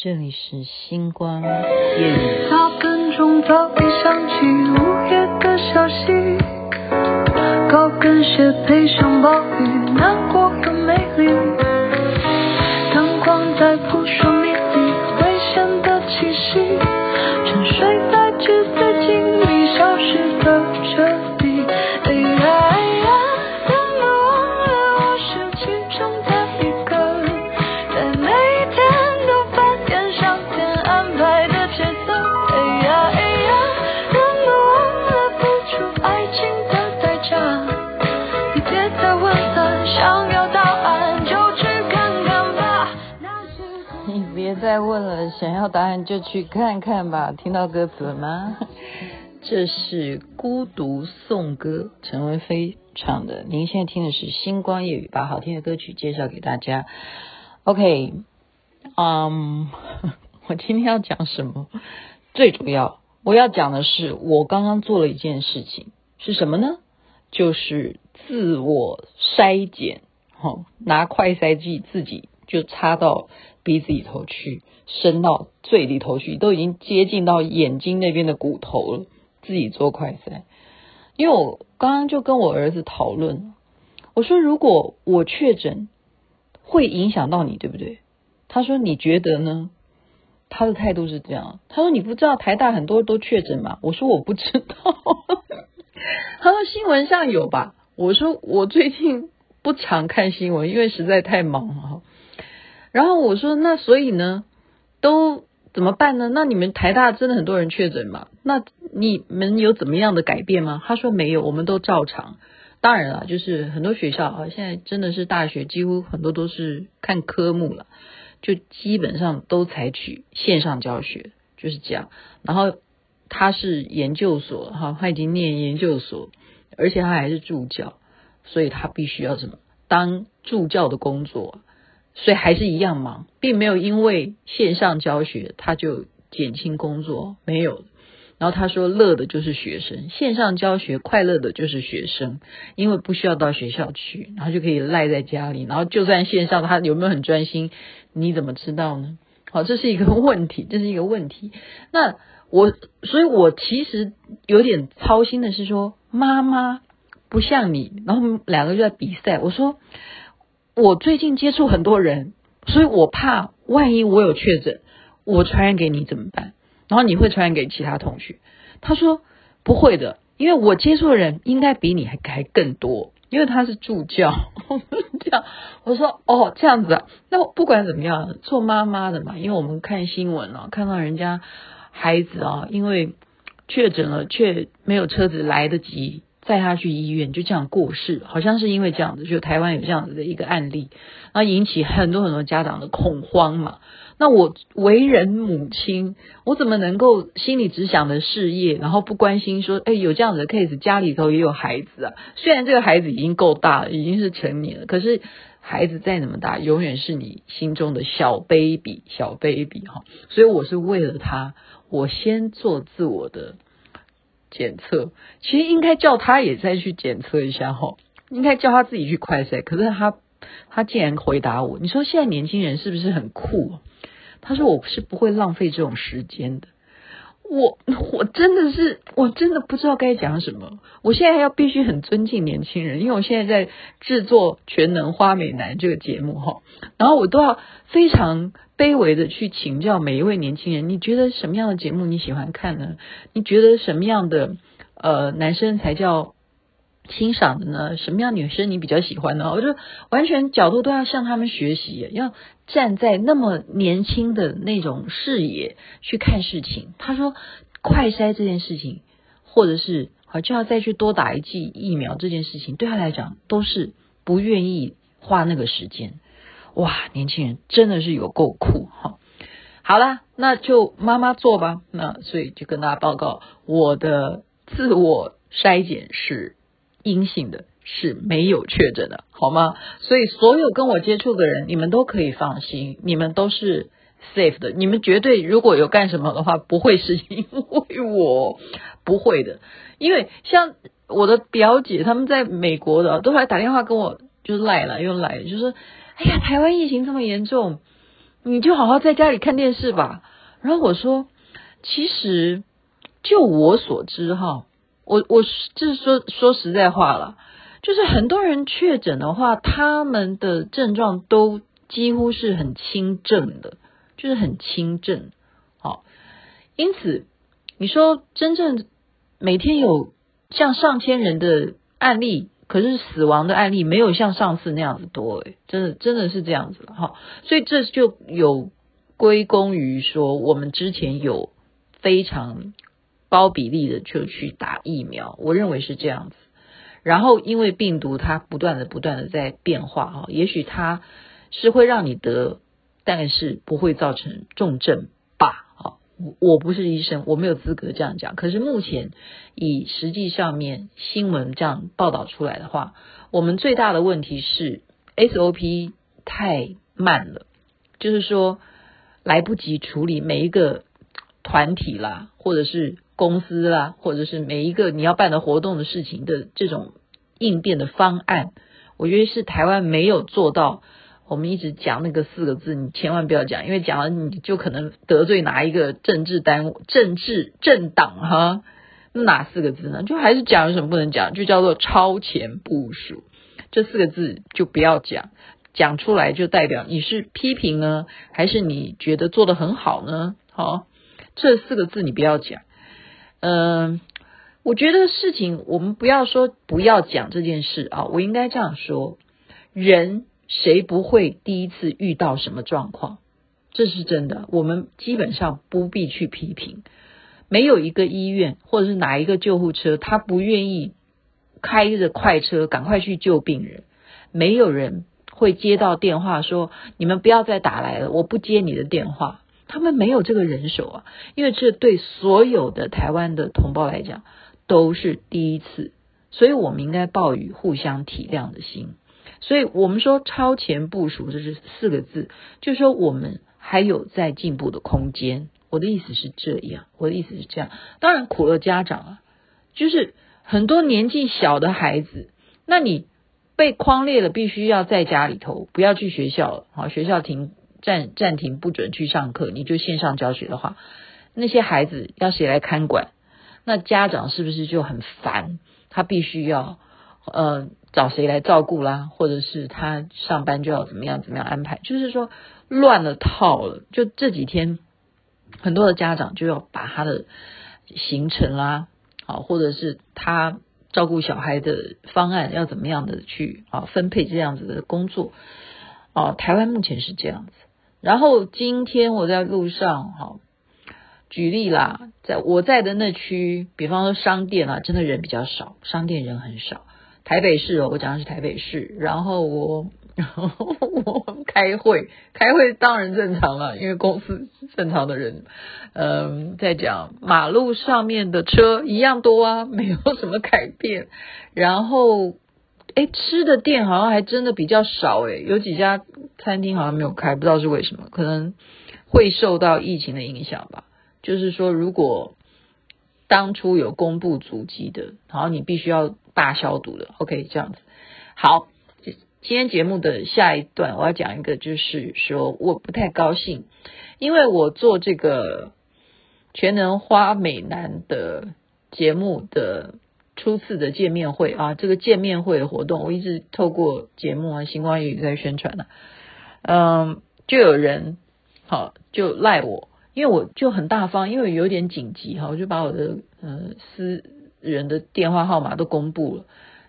这里是星光夜雨。大分钟早已响起午夜的消息，高跟鞋配上暴雨，难过和美丽，答案就去看看吧。听到歌词了吗？这是《孤独颂歌》，陈文飞唱的。您现在听的是《星光夜语》，把好听的歌曲介绍给大家。OK，嗯、我今天要讲什么？最主要我要讲的是，我刚刚做了一件事情，是什么呢？就是自我筛检，哦，拿快筛剂自己就插到鼻子里头去，伸到最里头去，都已经接近到眼睛那边的骨头了。自己做快筛，因为我刚刚就跟我儿子讨论，我说如果我确诊，会影响到你，对不对？他说你觉得呢？他的态度是这样，他说你不知道台大很多都确诊吗？我说我不知道，他说新闻上有吧？我说我最近不常看新闻，因为实在太忙了。然后我说那所以呢，都。怎么办呢？那你们台大真的很多人确诊吗？那你们有怎么样的改变吗？他说没有，我们都照常。当然了，就是很多学校啊，现在真的是大学几乎很多都是看科目了，就基本上都采取线上教学，就是这样。然后他是研究所哈，他已经念研究所，而且他还是助教，所以他必须要什么？当助教的工作。所以还是一样忙，并没有因为线上教学他就减轻工作，没有。然后他说乐的就是学生，线上教学快乐的就是学生，因为不需要到学校去，然后就可以赖在家里。然后就算线上，他有没有很专心，你怎么知道呢？好，这是一个问题，这是一个问题。那我，所以我其实有点操心的是说，妈妈不像你，然后两个就在比赛。我说。我最近接触很多人，所以我怕万一我有确诊，我传染给你怎么办？然后你会传染给其他同学。他说不会的，因为我接触的人应该比你还还更多，因为他是助教。这样我说哦，这样子啊。那不管怎么样，做妈妈的嘛，因为我们看新闻啊，看到人家孩子啊，因为确诊了却没有车子来得及。带他去医院，就这样过世，好像是因为这样子，就台湾有这样子的一个案例，然后引起很多很多家长的恐慌嘛。那我为人母亲，我怎么能够心里只想着事业，然后不关心说，哎，有这样子的 case，家里头也有孩子啊。虽然这个孩子已经够大了，已经是成年了，可是孩子再怎么大，永远是你心中的小 baby，小 baby 哈。所以我是为了他，我先做自我的。检测其实应该叫他也再去检测一下哈，应该叫他自己去快筛。可是他他竟然回答我，你说现在年轻人是不是很酷？他说我是不会浪费这种时间的。我我真的是我真的不知道该讲什么。我现在要必须很尊敬年轻人，因为我现在在制作《全能花美男》这个节目哈，然后我都要非常。卑微的去请教每一位年轻人，你觉得什么样的节目你喜欢看呢？你觉得什么样的呃男生才叫欣赏的呢？什么样女生你比较喜欢呢？我就完全角度都要向他们学习，要站在那么年轻的那种视野去看事情。他说快筛这件事情，或者是好就要再去多打一剂疫苗这件事情，对他来讲都是不愿意花那个时间。哇，年轻人真的是有够酷哈！好了，那就妈妈做吧。那所以就跟大家报告，我的自我筛检是阴性的，是没有确诊的，好吗？所以所有跟我接触的人，你们都可以放心，你们都是 safe 的。你们绝对如果有干什么的话，不会是因为我，不会的。因为像我的表姐他们在美国的，都还打电话跟我，就是赖了又赖，就是。哎呀，台湾疫情这么严重，你就好好在家里看电视吧。然后我说，其实就我所知哈，我我就是说说实在话了，就是很多人确诊的话，他们的症状都几乎是很轻症的，就是很轻症。好，因此你说真正每天有像上千人的案例。可是死亡的案例没有像上次那样子多诶，真的真的是这样子了哈，所以这就有归功于说我们之前有非常高比例的就去打疫苗，我认为是这样子。然后因为病毒它不断的不断的在变化哈，也许它是会让你得，但是不会造成重症吧。我不是医生，我没有资格这样讲。可是目前以实际上面新闻这样报道出来的话，我们最大的问题是 SOP 太慢了，就是说来不及处理每一个团体啦，或者是公司啦，或者是每一个你要办的活动的事情的这种应变的方案，我觉得是台湾没有做到。我们一直讲那个四个字，你千万不要讲，因为讲了你就可能得罪哪一个政治单位、政治政党哈。那哪四个字呢？就还是讲有什么不能讲？就叫做超前部署，这四个字就不要讲，讲出来就代表你是批评呢，还是你觉得做得很好呢？好，这四个字你不要讲。嗯，我觉得事情我们不要说不要讲这件事啊，我应该这样说，人。谁不会第一次遇到什么状况？这是真的。我们基本上不必去批评，没有一个医院或者是哪一个救护车，他不愿意开着快车赶快去救病人。没有人会接到电话说：“你们不要再打来了，我不接你的电话。”他们没有这个人手啊，因为这对所有的台湾的同胞来讲都是第一次，所以我们应该抱以互相体谅的心。所以我们说超前部署，这是四个字，就是说我们还有在进步的空间。我的意思是这样，我的意思是这样。当然苦了家长啊，就是很多年纪小的孩子，那你被框列了，必须要在家里头，不要去学校了。好，学校停暂暂停，不准去上课，你就线上教学的话，那些孩子要谁来看管？那家长是不是就很烦？他必须要呃。找谁来照顾啦？或者是他上班就要怎么样怎么样安排？就是说乱了套了。就这几天，很多的家长就要把他的行程啦，啊，或者是他照顾小孩的方案要怎么样的去啊分配这样子的工作。哦，台湾目前是这样子。然后今天我在路上，哈，举例啦，在我在的那区，比方说商店啊，真的人比较少，商店人很少。台北市哦，我讲的是台北市。然后我，然后我开会，开会当然正常了，因为公司正常的人。嗯，在讲马路上面的车一样多啊，没有什么改变。然后，哎，吃的店好像还真的比较少诶，有几家餐厅好像没有开，不知道是为什么，可能会受到疫情的影响吧。就是说，如果当初有公布足迹的，然后你必须要。大消毒的，OK，这样子。好，今天节目的下一段我要讲一个，就是说我不太高兴，因为我做这个全能花美男的节目的初次的见面会啊，这个见面会的活动，我一直透过节目啊，星光夜语在宣传呢、啊。嗯，就有人好就赖我，因为我就很大方，因为有点紧急哈，我就把我的嗯私。人的电话号码都公布了，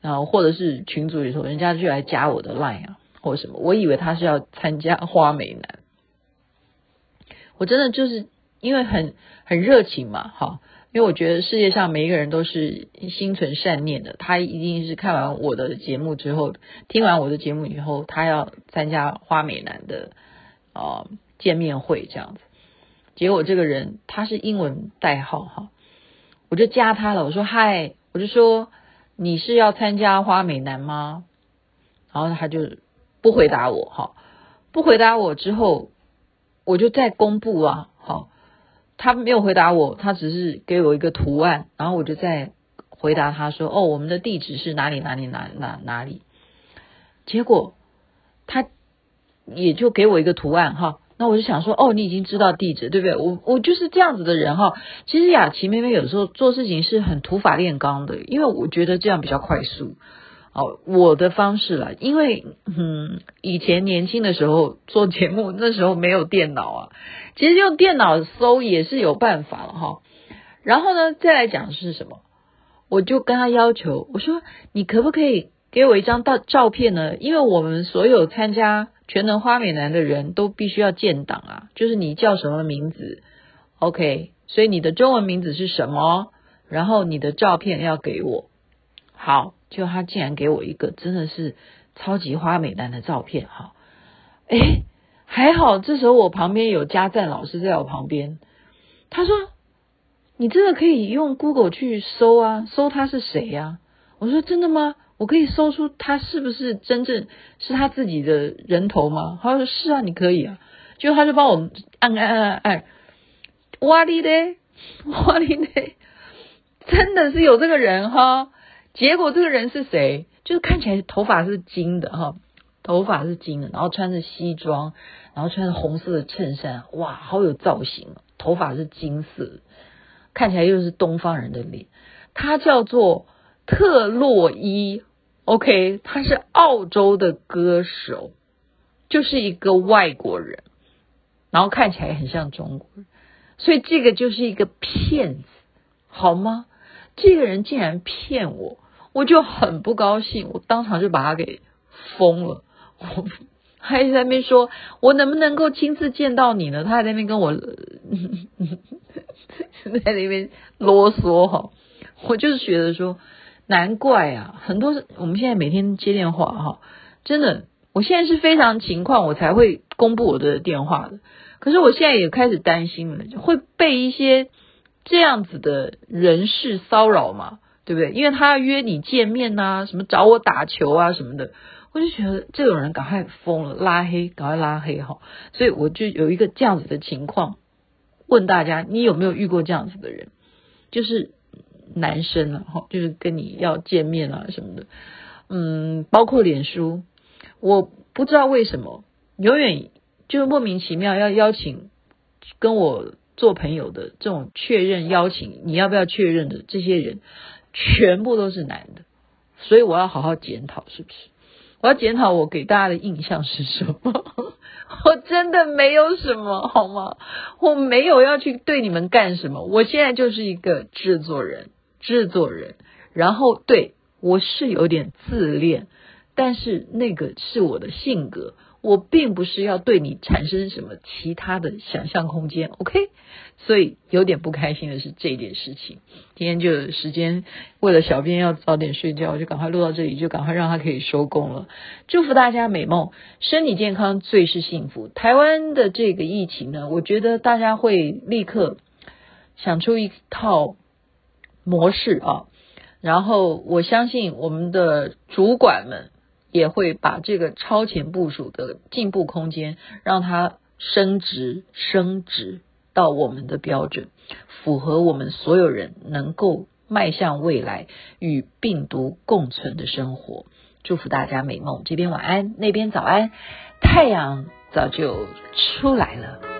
然后或者是群组里头，人家就来加我的 line 啊，或者什么，我以为他是要参加花美男，我真的就是因为很很热情嘛，哈，因为我觉得世界上每一个人都是心存善念的，他一定是看完我的节目之后，听完我的节目以后，他要参加花美男的啊、见面会这样子，结果这个人他是英文代号哈。我就加他了，我说嗨，我就说你是要参加花美男吗？然后他就不回答我，哈，不回答我之后，我就再公布啊，好，他没有回答我，他只是给我一个图案，然后我就再回答他说，哦，我们的地址是哪里哪里哪哪哪里，结果他也就给我一个图案，哈。那我就想说，哦，你已经知道地址，对不对？我我就是这样子的人哈。其实雅琪妹妹有时候做事情是很土法炼钢的，因为我觉得这样比较快速。哦，我的方式啦，因为嗯，以前年轻的时候做节目，那时候没有电脑啊，其实用电脑搜也是有办法了哈。然后呢，再来讲是什么？我就跟他要求，我说你可不可以给我一张照照片呢？因为我们所有参加。全能花美男的人都必须要建档啊，就是你叫什么名字，OK，所以你的中文名字是什么？然后你的照片要给我。好，就他竟然给我一个真的是超级花美男的照片，哈，诶，还好，这时候我旁边有嘉赞老师在我旁边，他说你真的可以用 Google 去搜啊，搜他是谁呀？我说真的吗？我可以搜出他是不是真正是他自己的人头吗？他说是啊，你可以啊。就他就帮我按按按按，哇哩嘞，哇哩嘞，真的是有这个人哈。结果这个人是谁？就是看起来头发是金的哈，头发是金的，然后穿着西装，然后穿着红色的衬衫，哇，好有造型。头发是金色，看起来又是东方人的脸。他叫做特洛伊。OK，他是澳洲的歌手，就是一个外国人，然后看起来很像中国人，所以这个就是一个骗子，好吗？这个人竟然骗我，我就很不高兴，我当场就把他给封了。我还在那边说，我能不能够亲自见到你呢？他还在那边跟我 在那边啰嗦哈，我就是觉得说。难怪啊，很多我们现在每天接电话哈，真的，我现在是非常情况，我才会公布我的电话的。可是我现在也开始担心了，会被一些这样子的人事骚扰嘛，对不对？因为他要约你见面呐，什么找我打球啊什么的，我就觉得这种人赶快封了，拉黑，赶快拉黑哈。所以我就有一个这样子的情况，问大家，你有没有遇过这样子的人？就是。男生啊，哈，就是跟你要见面啊什么的，嗯，包括脸书，我不知道为什么，永远就莫名其妙要邀请跟我做朋友的这种确认邀请，你要不要确认的这些人，全部都是男的，所以我要好好检讨，是不是？我要检讨我给大家的印象是什么？我真的没有什么，好吗？我没有要去对你们干什么，我现在就是一个制作人。制作人，然后对，我是有点自恋，但是那个是我的性格，我并不是要对你产生什么其他的想象空间，OK？所以有点不开心的是这件事情。今天就有时间，为了小编要早点睡觉，我就赶快录到这里，就赶快让他可以收工了。祝福大家美梦，身体健康最是幸福。台湾的这个疫情呢，我觉得大家会立刻想出一套。模式啊，然后我相信我们的主管们也会把这个超前部署的进步空间，让它升值升值到我们的标准，符合我们所有人能够迈向未来与病毒共存的生活。祝福大家美梦，这边晚安，那边早安，太阳早就出来了。